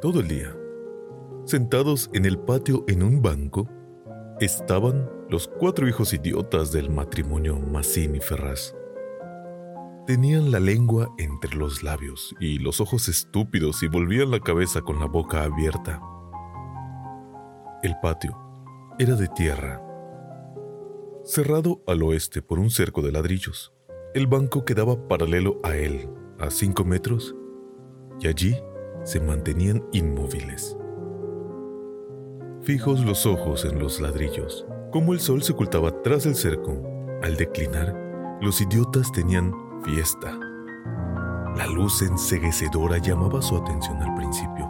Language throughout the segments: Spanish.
Todo el día, sentados en el patio en un banco, estaban los cuatro hijos idiotas del matrimonio Massini Ferraz. Tenían la lengua entre los labios y los ojos estúpidos y volvían la cabeza con la boca abierta. El patio era de tierra, cerrado al oeste por un cerco de ladrillos. El banco quedaba paralelo a él, a cinco metros, y allí se mantenían inmóviles. Fijos los ojos en los ladrillos, como el sol se ocultaba tras el cerco, al declinar, los idiotas tenían fiesta. La luz enseguecedora llamaba su atención al principio.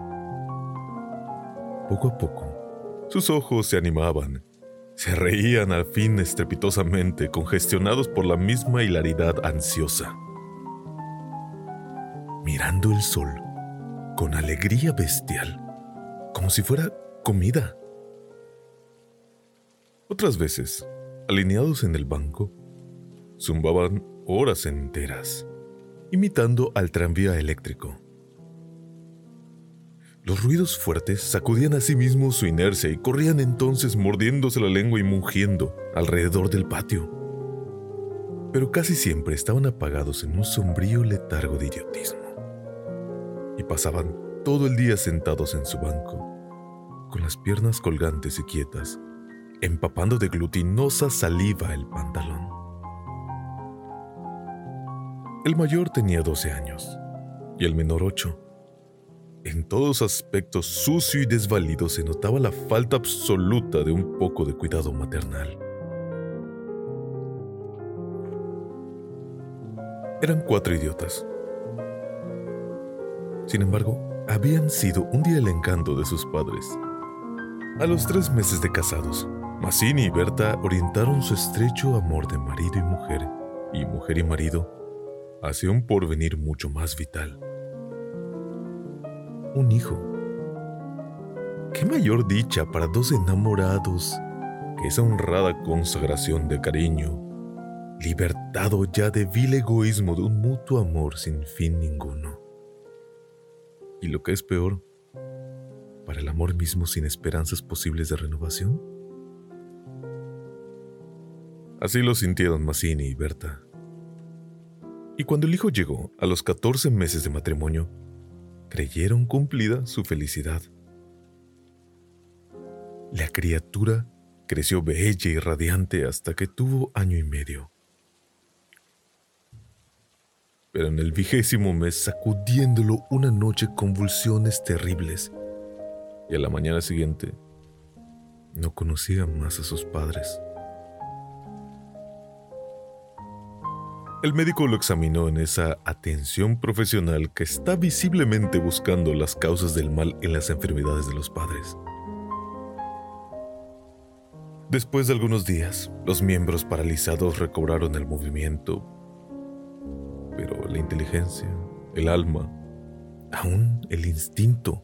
Poco a poco, sus ojos se animaban, se reían al fin estrepitosamente, congestionados por la misma hilaridad ansiosa. Mirando el sol, con alegría bestial, como si fuera comida. Otras veces, alineados en el banco, zumbaban horas enteras, imitando al tranvía eléctrico. Los ruidos fuertes sacudían a sí mismos su inercia y corrían entonces mordiéndose la lengua y mugiendo alrededor del patio. Pero casi siempre estaban apagados en un sombrío letargo de idiotismo y pasaban todo el día sentados en su banco, con las piernas colgantes y quietas, empapando de glutinosa saliva el pantalón. El mayor tenía 12 años y el menor 8. En todos aspectos sucio y desvalido se notaba la falta absoluta de un poco de cuidado maternal. Eran cuatro idiotas, sin embargo, habían sido un día el encanto de sus padres. A los tres meses de casados, Mazzini y Berta orientaron su estrecho amor de marido y mujer, y mujer y marido, hacia un porvenir mucho más vital. Un hijo. ¿Qué mayor dicha para dos enamorados que esa honrada consagración de cariño, libertado ya de vil egoísmo de un mutuo amor sin fin ninguno? Y lo que es peor, para el amor mismo sin esperanzas posibles de renovación? Así lo sintieron Mazzini y Berta. Y cuando el hijo llegó a los 14 meses de matrimonio, creyeron cumplida su felicidad. La criatura creció bella y radiante hasta que tuvo año y medio pero en el vigésimo mes sacudiéndolo una noche convulsiones terribles, y a la mañana siguiente no conocía más a sus padres. El médico lo examinó en esa atención profesional que está visiblemente buscando las causas del mal en las enfermedades de los padres. Después de algunos días, los miembros paralizados recobraron el movimiento, pero la inteligencia, el alma, aún el instinto,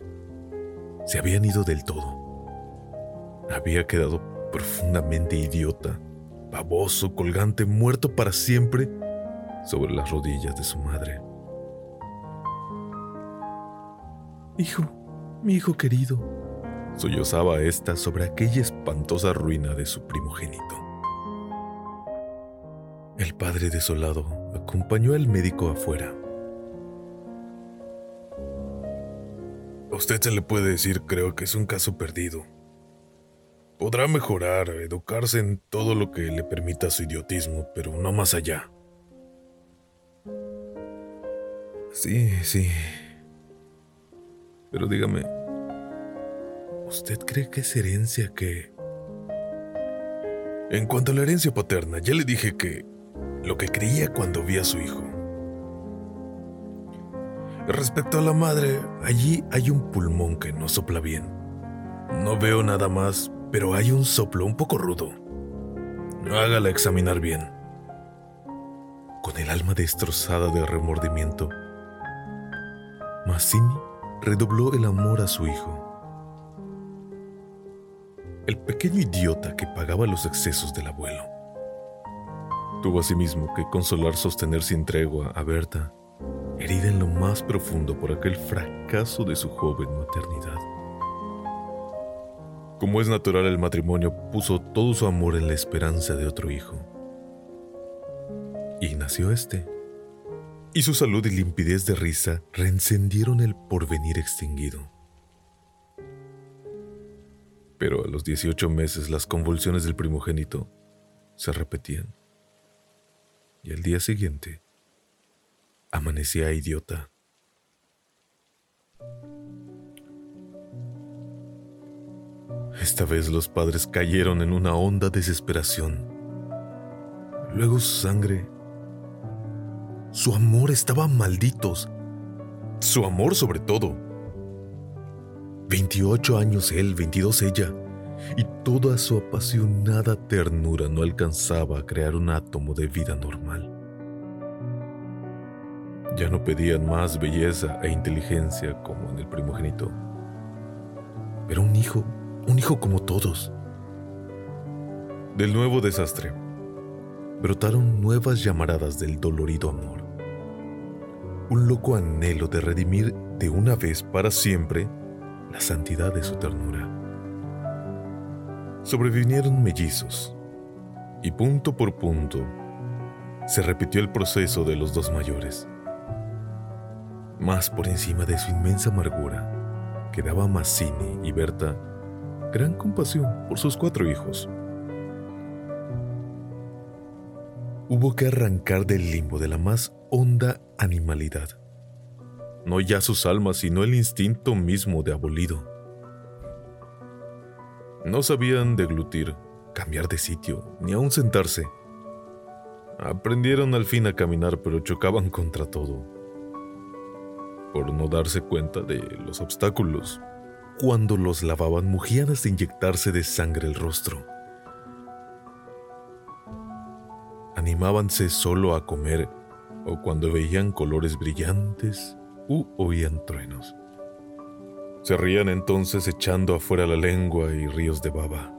se habían ido del todo. Había quedado profundamente idiota, baboso, colgante, muerto para siempre sobre las rodillas de su madre. Hijo, mi hijo querido, sollozaba ésta sobre aquella espantosa ruina de su primogénito. El padre desolado acompañó al médico afuera. A usted se le puede decir, creo que es un caso perdido. Podrá mejorar, educarse en todo lo que le permita su idiotismo, pero no más allá. Sí, sí. Pero dígame, ¿usted cree que es herencia que... En cuanto a la herencia paterna, ya le dije que lo que creía cuando vi a su hijo. Respecto a la madre, allí hay un pulmón que no sopla bien. No veo nada más, pero hay un soplo un poco rudo. Hágala examinar bien. Con el alma destrozada de remordimiento, Massini redobló el amor a su hijo. El pequeño idiota que pagaba los excesos del abuelo. Tuvo asimismo que consolar sostener sin tregua a Berta, herida en lo más profundo por aquel fracaso de su joven maternidad. Como es natural, el matrimonio puso todo su amor en la esperanza de otro hijo. Y nació este y su salud y limpidez de risa reencendieron el porvenir extinguido. Pero a los 18 meses las convulsiones del primogénito se repetían. Y al día siguiente amanecía idiota. Esta vez los padres cayeron en una honda desesperación. Luego su sangre su amor estaba malditos. Su amor sobre todo. 28 años él, 22 ella, y toda su apasionada ternura no alcanzaba a crear un átomo de vida normal. Ya no pedían más belleza e inteligencia como en el primogénito, pero un hijo, un hijo como todos. Del nuevo desastre, brotaron nuevas llamaradas del dolorido amor un loco anhelo de redimir de una vez para siempre la santidad de su ternura. Sobrevinieron mellizos, y punto por punto se repitió el proceso de los dos mayores. Más por encima de su inmensa amargura, quedaba Mazzini y Berta gran compasión por sus cuatro hijos. Hubo que arrancar del limbo de la más honda animalidad. No ya sus almas, sino el instinto mismo de abolido. No sabían deglutir, cambiar de sitio, ni aún sentarse. Aprendieron al fin a caminar, pero chocaban contra todo. Por no darse cuenta de los obstáculos, cuando los lavaban mugiadas de inyectarse de sangre el rostro. Animábanse solo a comer o cuando veían colores brillantes u oían truenos. Se rían entonces echando afuera la lengua y ríos de baba,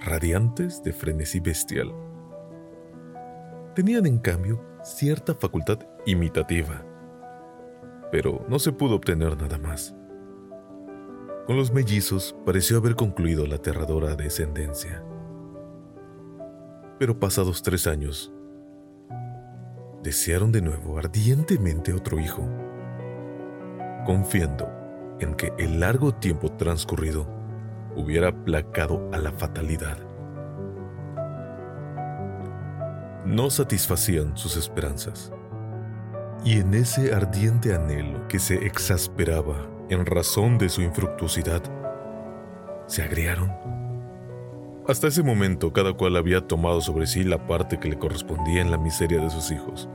radiantes de frenesí bestial. Tenían en cambio cierta facultad imitativa, pero no se pudo obtener nada más. Con los mellizos pareció haber concluido la aterradora descendencia. Pero pasados tres años, desearon de nuevo ardientemente otro hijo, confiando en que el largo tiempo transcurrido hubiera aplacado a la fatalidad. No satisfacían sus esperanzas, y en ese ardiente anhelo que se exasperaba en razón de su infructuosidad, se agriaron. Hasta ese momento cada cual había tomado sobre sí la parte que le correspondía en la miseria de sus hijos.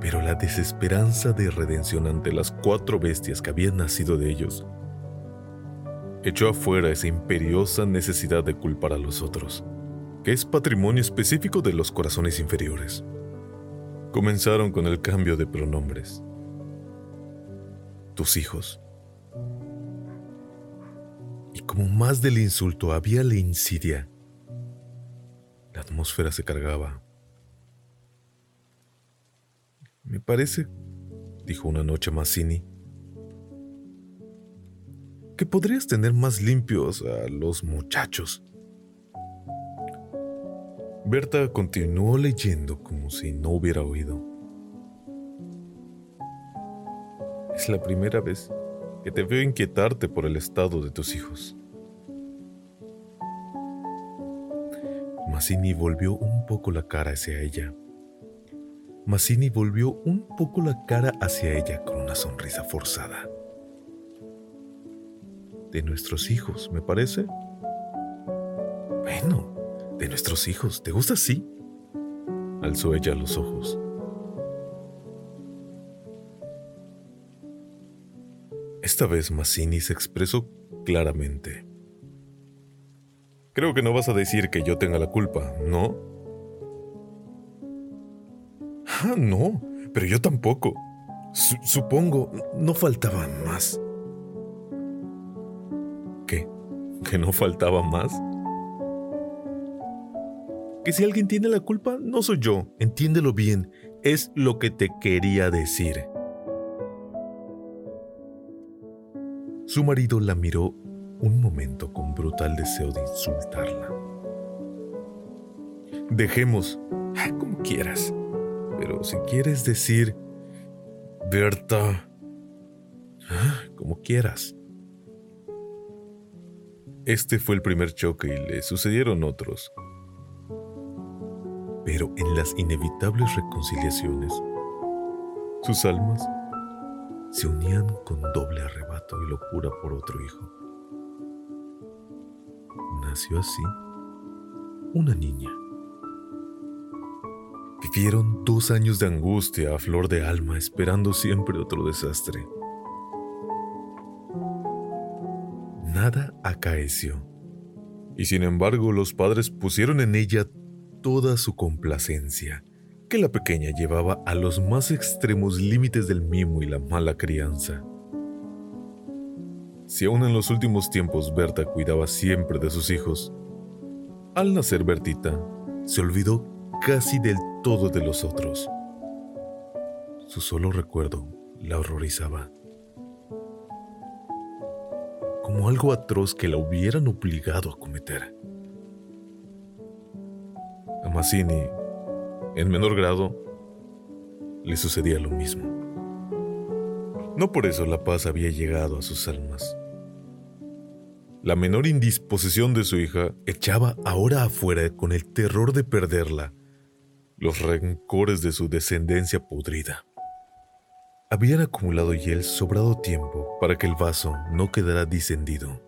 Pero la desesperanza de redención ante las cuatro bestias que habían nacido de ellos echó afuera esa imperiosa necesidad de culpar a los otros, que es patrimonio específico de los corazones inferiores. Comenzaron con el cambio de pronombres. Tus hijos. Y como más del insulto había la insidia, la atmósfera se cargaba. Me parece, dijo una noche Mazzini, que podrías tener más limpios a los muchachos. Berta continuó leyendo como si no hubiera oído. Es la primera vez que te veo inquietarte por el estado de tus hijos. Mazzini volvió un poco la cara hacia ella. Mazzini volvió un poco la cara hacia ella con una sonrisa forzada de nuestros hijos, me parece. Bueno, de nuestros hijos. ¿Te gusta así? Alzó ella los ojos. Esta vez Mazzini se expresó claramente. Creo que no vas a decir que yo tenga la culpa, ¿no? Ah, no, pero yo tampoco. supongo, no faltaban más. que no faltaba más. Que si alguien tiene la culpa, no soy yo, entiéndelo bien, es lo que te quería decir. Su marido la miró un momento con brutal deseo de insultarla. Dejemos, como quieras, pero si quieres decir, Berta, como quieras. Este fue el primer choque y le sucedieron otros. Pero en las inevitables reconciliaciones, sus almas se unían con doble arrebato y locura por otro hijo. Nació así una niña. Vivieron dos años de angustia a flor de alma esperando siempre otro desastre. nada acaeció. Y sin embargo los padres pusieron en ella toda su complacencia, que la pequeña llevaba a los más extremos límites del mimo y la mala crianza. Si aún en los últimos tiempos Berta cuidaba siempre de sus hijos, al nacer Bertita, se olvidó casi del todo de los otros. Su solo recuerdo la horrorizaba como algo atroz que la hubieran obligado a cometer. A Mazzini, en menor grado, le sucedía lo mismo. No por eso la paz había llegado a sus almas. La menor indisposición de su hija echaba ahora afuera con el terror de perderla los rencores de su descendencia podrida. Habían acumulado ya el sobrado tiempo para que el vaso no quedara distendido.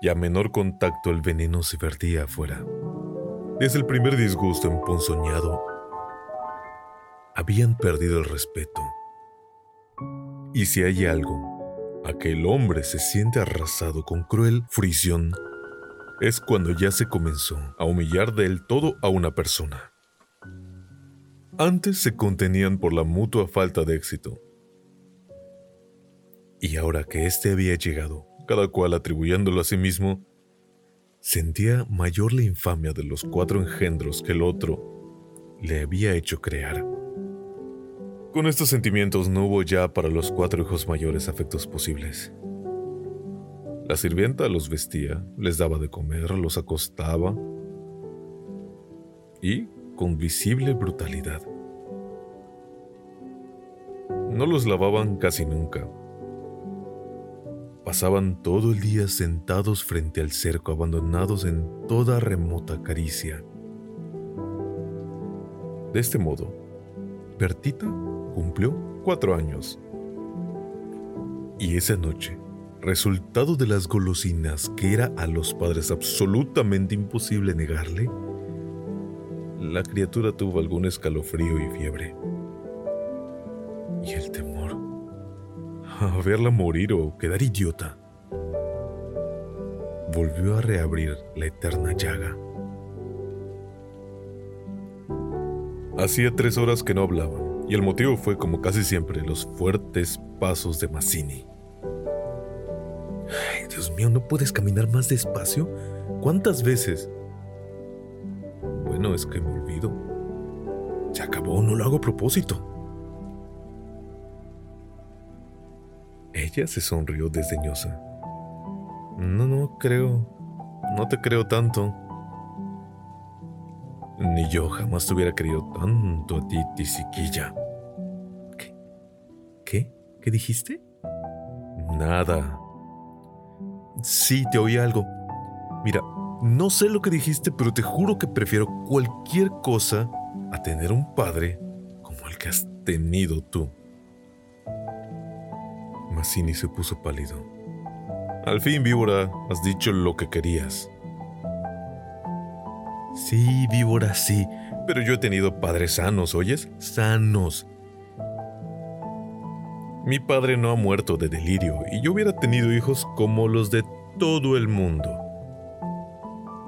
y a menor contacto el veneno se vertía afuera. Desde el primer disgusto emponzoñado, habían perdido el respeto. Y si hay algo, aquel hombre se siente arrasado con cruel fricción, es cuando ya se comenzó a humillar del todo a una persona. Antes se contenían por la mutua falta de éxito. Y ahora que éste había llegado, cada cual atribuyéndolo a sí mismo, sentía mayor la infamia de los cuatro engendros que el otro le había hecho crear. Con estos sentimientos no hubo ya para los cuatro hijos mayores afectos posibles. La sirvienta los vestía, les daba de comer, los acostaba y con visible brutalidad. No los lavaban casi nunca, Pasaban todo el día sentados frente al cerco, abandonados en toda remota caricia. De este modo, Bertita cumplió cuatro años. Y esa noche, resultado de las golosinas que era a los padres absolutamente imposible negarle, la criatura tuvo algún escalofrío y fiebre. a verla morir o quedar idiota. Volvió a reabrir la eterna llaga. Hacía tres horas que no hablaba, y el motivo fue, como casi siempre, los fuertes pasos de Mazzini. Ay, Dios mío, ¿no puedes caminar más despacio? ¿Cuántas veces? Bueno, es que me olvido. Se acabó, no lo hago a propósito. Se sonrió desdeñosa. No, no creo. No te creo tanto. Ni yo jamás te hubiera querido tanto a ti, tisiquilla. ¿Qué? ¿Qué? ¿Qué dijiste? Nada. Sí, te oí algo. Mira, no sé lo que dijiste, pero te juro que prefiero cualquier cosa a tener un padre como el que has tenido tú. Mazzini se puso pálido. Al fin, víbora, has dicho lo que querías. Sí, víbora, sí, pero yo he tenido padres sanos, ¿oyes? Sanos. Mi padre no ha muerto de delirio y yo hubiera tenido hijos como los de todo el mundo.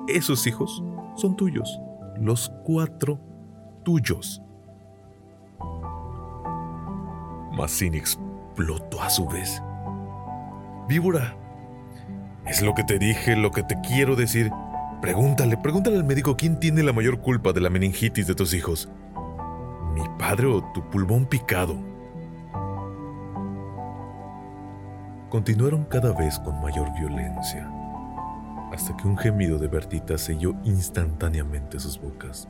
Esos hijos son tuyos, los cuatro tuyos. Mazzini explotó a su vez. Víbora, es lo que te dije, lo que te quiero decir. Pregúntale, pregúntale al médico quién tiene la mayor culpa de la meningitis de tus hijos. ¿Mi padre o tu pulmón picado? Continuaron cada vez con mayor violencia, hasta que un gemido de Bertita selló instantáneamente sus bocas.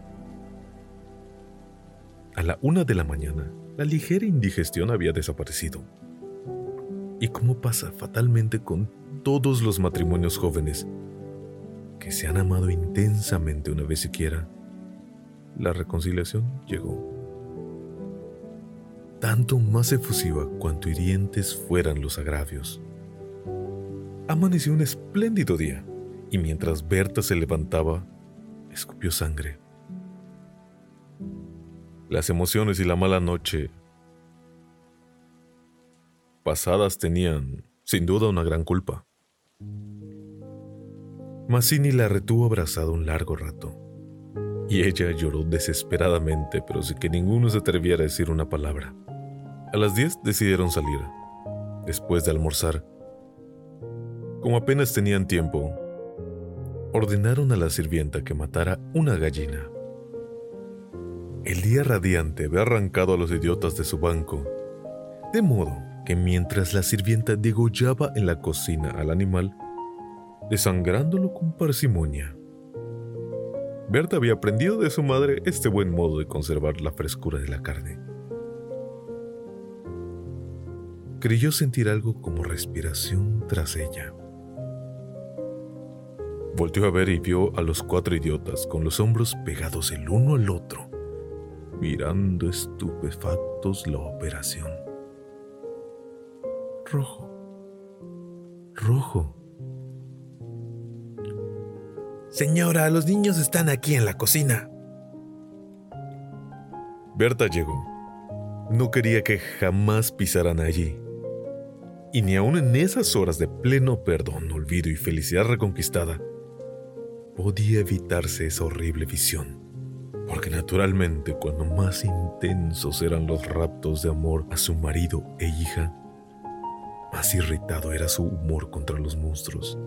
A la una de la mañana, la ligera indigestión había desaparecido. Y como pasa fatalmente con todos los matrimonios jóvenes que se han amado intensamente una vez siquiera, la reconciliación llegó. Tanto más efusiva cuanto hirientes fueran los agravios. Amaneció un espléndido día, y mientras Berta se levantaba, escupió sangre. Las emociones y la mala noche pasadas tenían, sin duda, una gran culpa. Mazzini la retuvo abrazada un largo rato, y ella lloró desesperadamente, pero sin que ninguno se atreviera a decir una palabra. A las diez decidieron salir. Después de almorzar, como apenas tenían tiempo, ordenaron a la sirvienta que matara una gallina. El día radiante había arrancado a los idiotas de su banco, de modo que mientras la sirvienta degollaba en la cocina al animal, desangrándolo con parsimonia, Berta había aprendido de su madre este buen modo de conservar la frescura de la carne. Creyó sentir algo como respiración tras ella. Volteó a ver y vio a los cuatro idiotas con los hombros pegados el uno al otro, mirando estupefactos la operación. Rojo. Rojo. Señora, los niños están aquí en la cocina. Berta llegó. No quería que jamás pisaran allí. Y ni aun en esas horas de pleno perdón, olvido y felicidad reconquistada, podía evitarse esa horrible visión. Porque naturalmente cuando más intensos eran los raptos de amor a su marido e hija, más irritado era su humor contra los monstruos.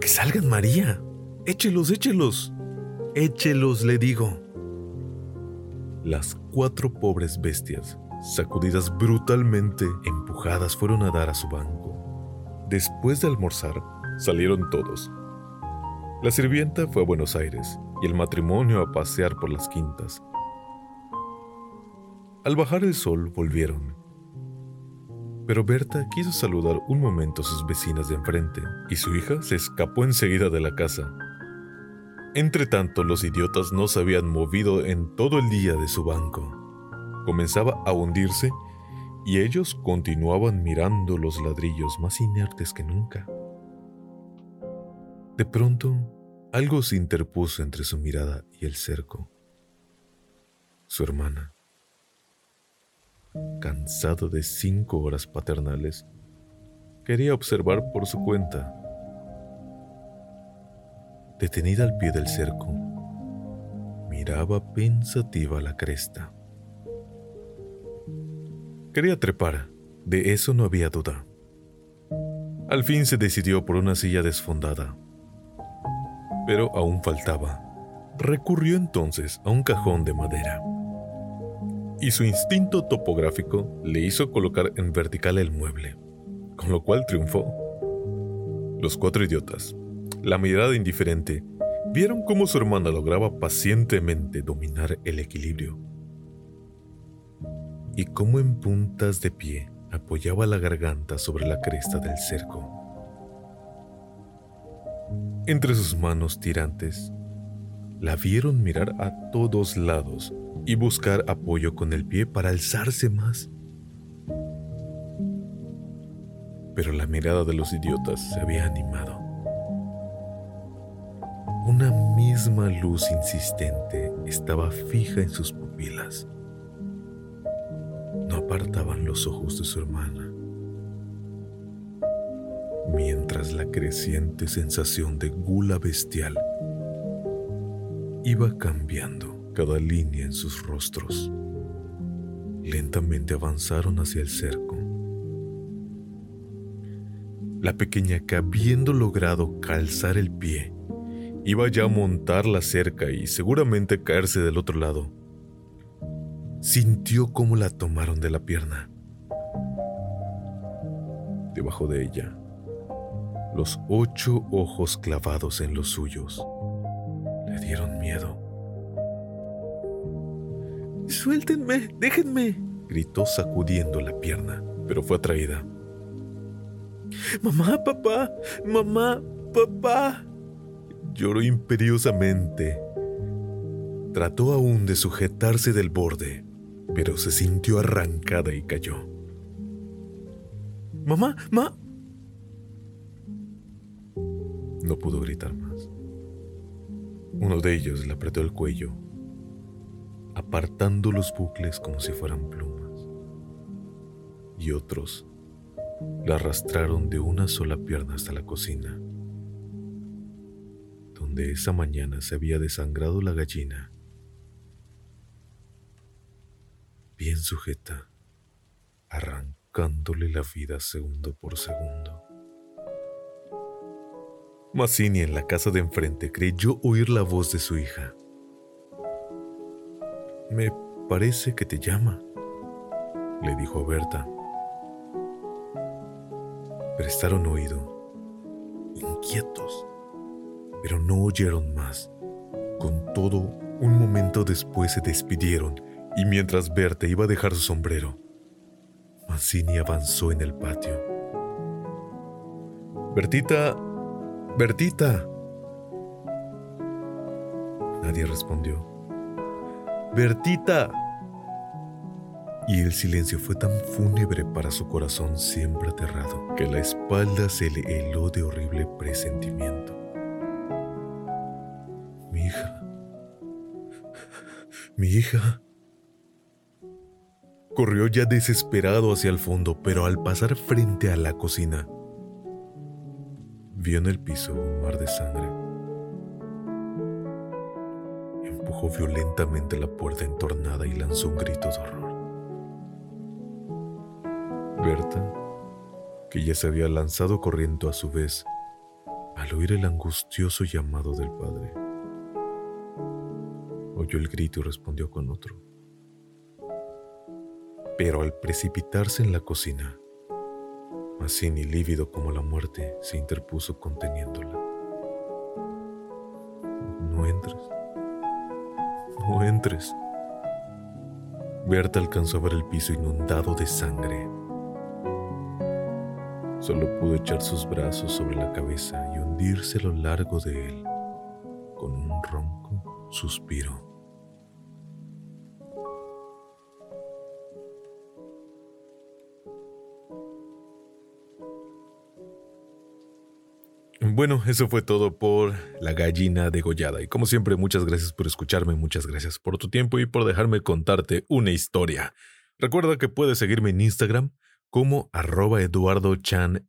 Que salgan María. Échelos, échelos. Échelos, le digo. Las cuatro pobres bestias, sacudidas brutalmente, empujadas, fueron a dar a su banco. Después de almorzar, salieron todos. La sirvienta fue a Buenos Aires y el matrimonio a pasear por las quintas. Al bajar el sol volvieron pero Berta quiso saludar un momento a sus vecinas de enfrente y su hija se escapó enseguida de la casa. Entretanto, los idiotas no se habían movido en todo el día de su banco. Comenzaba a hundirse y ellos continuaban mirando los ladrillos más inertes que nunca. De pronto, algo se interpuso entre su mirada y el cerco. Su hermana cansado de cinco horas paternales, quería observar por su cuenta. Detenida al pie del cerco, miraba pensativa la cresta. Quería trepar, de eso no había duda. Al fin se decidió por una silla desfondada. Pero aún faltaba. Recurrió entonces a un cajón de madera y su instinto topográfico le hizo colocar en vertical el mueble, con lo cual triunfó. Los cuatro idiotas, la mirada indiferente, vieron cómo su hermana lograba pacientemente dominar el equilibrio y cómo en puntas de pie apoyaba la garganta sobre la cresta del cerco. Entre sus manos tirantes, la vieron mirar a todos lados y buscar apoyo con el pie para alzarse más. Pero la mirada de los idiotas se había animado. Una misma luz insistente estaba fija en sus pupilas. No apartaban los ojos de su hermana. Mientras la creciente sensación de gula bestial iba cambiando cada línea en sus rostros. Lentamente avanzaron hacia el cerco. La pequeña que habiendo logrado calzar el pie, iba ya a montar la cerca y seguramente caerse del otro lado. Sintió cómo la tomaron de la pierna. Debajo de ella, los ocho ojos clavados en los suyos le dieron miedo. Suéltenme, déjenme, gritó sacudiendo la pierna, pero fue atraída. Mamá, papá, mamá, papá. Lloró imperiosamente. Trató aún de sujetarse del borde, pero se sintió arrancada y cayó. Mamá, mamá. No pudo gritar más. Uno de ellos le apretó el cuello apartando los bucles como si fueran plumas. Y otros la arrastraron de una sola pierna hasta la cocina, donde esa mañana se había desangrado la gallina, bien sujeta, arrancándole la vida segundo por segundo. Mazzini en la casa de enfrente creyó oír la voz de su hija. Me parece que te llama. le dijo a Berta. Prestaron oído, inquietos, pero no oyeron más. Con todo, un momento después se despidieron y mientras Berta iba a dejar su sombrero, Mancini avanzó en el patio. Bertita, Bertita. Nadie respondió. Bertita. Y el silencio fue tan fúnebre para su corazón siempre aterrado que la espalda se le heló de horrible presentimiento. Mi hija. Mi hija. Corrió ya desesperado hacia el fondo, pero al pasar frente a la cocina, vio en el piso un mar de sangre. Empujó violentamente la puerta entornada y lanzó un grito de horror. Berta, que ya se había lanzado corriendo a su vez, al oír el angustioso llamado del padre, oyó el grito y respondió con otro pero al precipitarse en la cocina, Mazzini, lívido como la muerte, se interpuso conteniéndola. No entres. No entres. Berta alcanzó a ver el piso inundado de sangre. Solo pudo echar sus brazos sobre la cabeza y hundirse a lo largo de él con un ronco suspiro. Bueno, eso fue todo por La gallina degollada. Y como siempre, muchas gracias por escucharme, muchas gracias por tu tiempo y por dejarme contarte una historia. Recuerda que puedes seguirme en Instagram como arroba eduardochanm.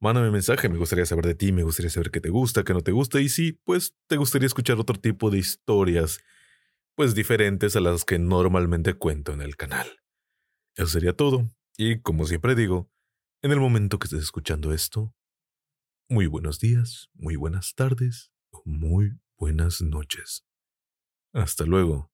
Mándame mensaje, me gustaría saber de ti, me gustaría saber qué te gusta, qué no te gusta y si, pues, te gustaría escuchar otro tipo de historias, pues diferentes a las que normalmente cuento en el canal. Eso sería todo. Y como siempre digo, en el momento que estés escuchando esto, muy buenos días, muy buenas tardes muy buenas noches. Hasta luego.